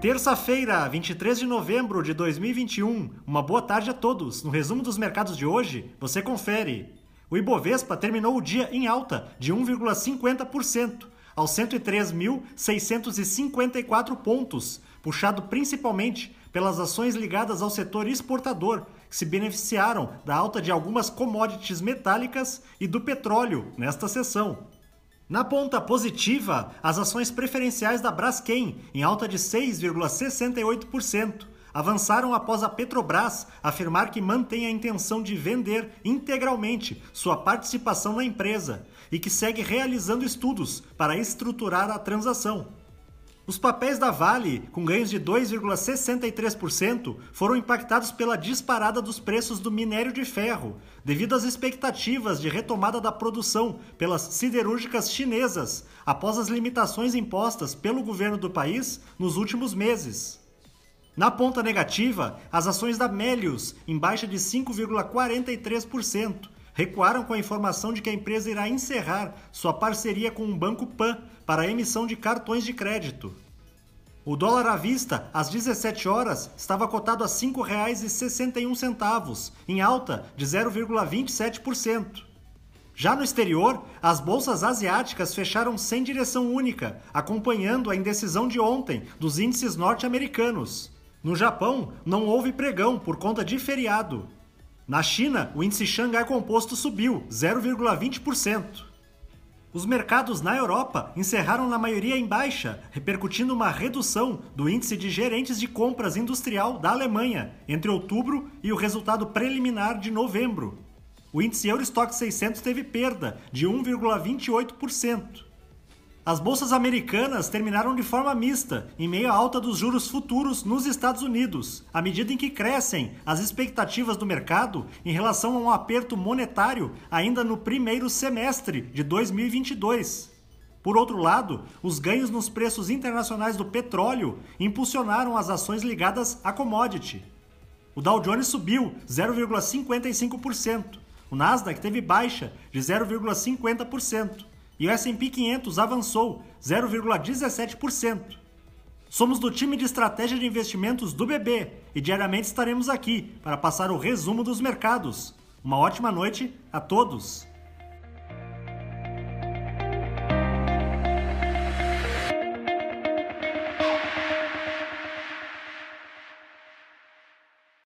Terça-feira, 23 de novembro de 2021. Uma boa tarde a todos. No resumo dos mercados de hoje, você confere. O Ibovespa terminou o dia em alta de 1,50%, aos 103.654 pontos, puxado principalmente pelas ações ligadas ao setor exportador, que se beneficiaram da alta de algumas commodities metálicas e do petróleo nesta sessão. Na ponta positiva, as ações preferenciais da Braskem, em alta de 6,68%, avançaram após a Petrobras afirmar que mantém a intenção de vender integralmente sua participação na empresa e que segue realizando estudos para estruturar a transação. Os papéis da Vale, com ganhos de 2,63%, foram impactados pela disparada dos preços do minério de ferro, devido às expectativas de retomada da produção pelas siderúrgicas chinesas, após as limitações impostas pelo governo do país nos últimos meses. Na ponta negativa, as ações da Melius, em baixa de 5,43%, recuaram com a informação de que a empresa irá encerrar sua parceria com o Banco Pan para a emissão de cartões de crédito. O dólar à vista, às 17 horas, estava cotado a R$ 5,61, em alta de 0,27%. Já no exterior, as bolsas asiáticas fecharam sem direção única, acompanhando a indecisão de ontem dos índices norte-americanos. No Japão, não houve pregão por conta de feriado. Na China, o índice Xangai Composto subiu 0,20%. Os mercados na Europa encerraram na maioria em baixa, repercutindo uma redução do índice de gerentes de compras industrial da Alemanha entre outubro e o resultado preliminar de novembro. O índice Eurostock 600 teve perda de 1,28%. As bolsas americanas terminaram de forma mista, em meio à alta dos juros futuros nos Estados Unidos, à medida em que crescem as expectativas do mercado em relação a um aperto monetário ainda no primeiro semestre de 2022. Por outro lado, os ganhos nos preços internacionais do petróleo impulsionaram as ações ligadas à commodity. O Dow Jones subiu 0,55%, o Nasdaq teve baixa de 0,50% e o S&P 500 avançou 0,17%. Somos do time de estratégia de investimentos do BB e diariamente estaremos aqui para passar o resumo dos mercados. Uma ótima noite a todos!